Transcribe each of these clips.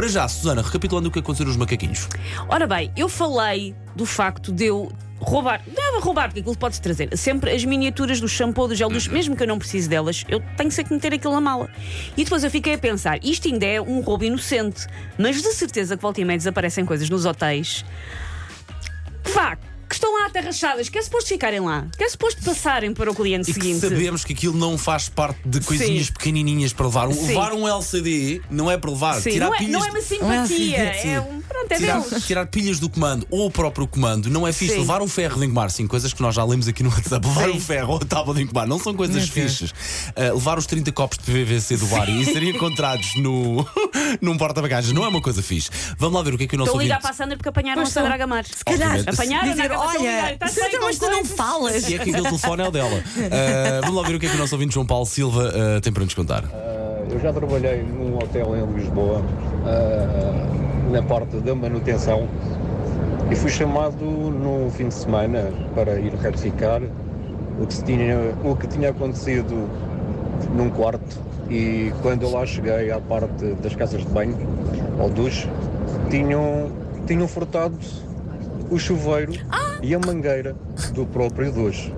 Para já, Susana, recapitulando o que aconteceu nos macaquinhos. Ora bem, eu falei do facto de eu roubar, não é roubar, porque aquilo pode-se trazer sempre as miniaturas do shampoo, do gel, dos, mesmo que eu não precise delas, eu tenho sempre que meter aquilo na mala. E depois eu fiquei a pensar, isto ainda é um roubo inocente, mas de certeza que volta e meia desaparecem coisas nos hotéis. Vá, estão lá aterrachadas, que é suposto ficarem lá, que é suposto passarem para o cliente E que seguinte. sabemos que aquilo não faz parte de coisinhas Sim. pequenininhas para levar. Um- Sim. Levar um LCD não é para levar. Sim, tirar não, é, pilhas não é uma simpatia, Não é assim, é um. Pronto, é Tirar, tirar pilhas do comando ou o próprio comando não é fixe. Sim. Levar um ferro de engomar, sim, coisas que nós já lemos aqui no WhatsApp. Levar Sim. um ferro ou a tábua de engomar não são coisas Meu fixes. Uh, levar os 30 copos de PVC do bar e serem encontrados no, num porta-bagagens não é uma coisa fixe. Vamos lá ver o que é que o nosso Estou a ligar para a Sandra porque apanharam Pois a Sandra. Agamar. Se calhar. Apanharam dizer, gaveta, olha, bem Sandra, mas tu não falas. E é que aquele telefone é o dela. Uh, vamos lá ver o que é que o nosso ouvinte João Paulo Silva uh, tem para nos contar. Eu já trabalhei num hotel em Lisboa, na parte da manutenção, e fui chamado no fim de semana para ir retificar o que, tinha, o que tinha acontecido num quarto. E quando eu lá cheguei à parte das casas de banho, ao duche, tinham, tinham furtado o chuveiro e a mangueira do próprio duche.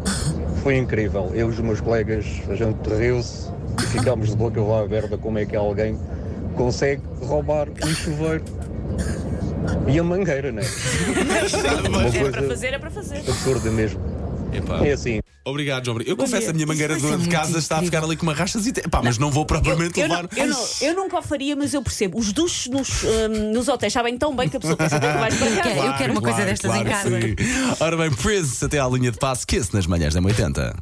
Foi incrível. Eu e os meus colegas, a gente riu-se e ficámos de boca aberta como é que alguém consegue roubar um chuveiro e a mangueira, né? Uma É para fazer, é para fazer. absurda mesmo. Epá. É assim, Obrigado, João. Eu confesso, a minha mangueira de, casa está a ficar ali com uma rachazita. Pá, mas não vou propriamente Eu, não, levar. eu, não, eu nunca o faria, mas eu percebo. Os duches nos, hum, nos hotéis sabem tão bem que a pessoa pensa que vais para casa. Eu quero uma coisa destas em casa. sim. Ora bem, Prince até à linha de passe, Kiss nas manhãs da 80.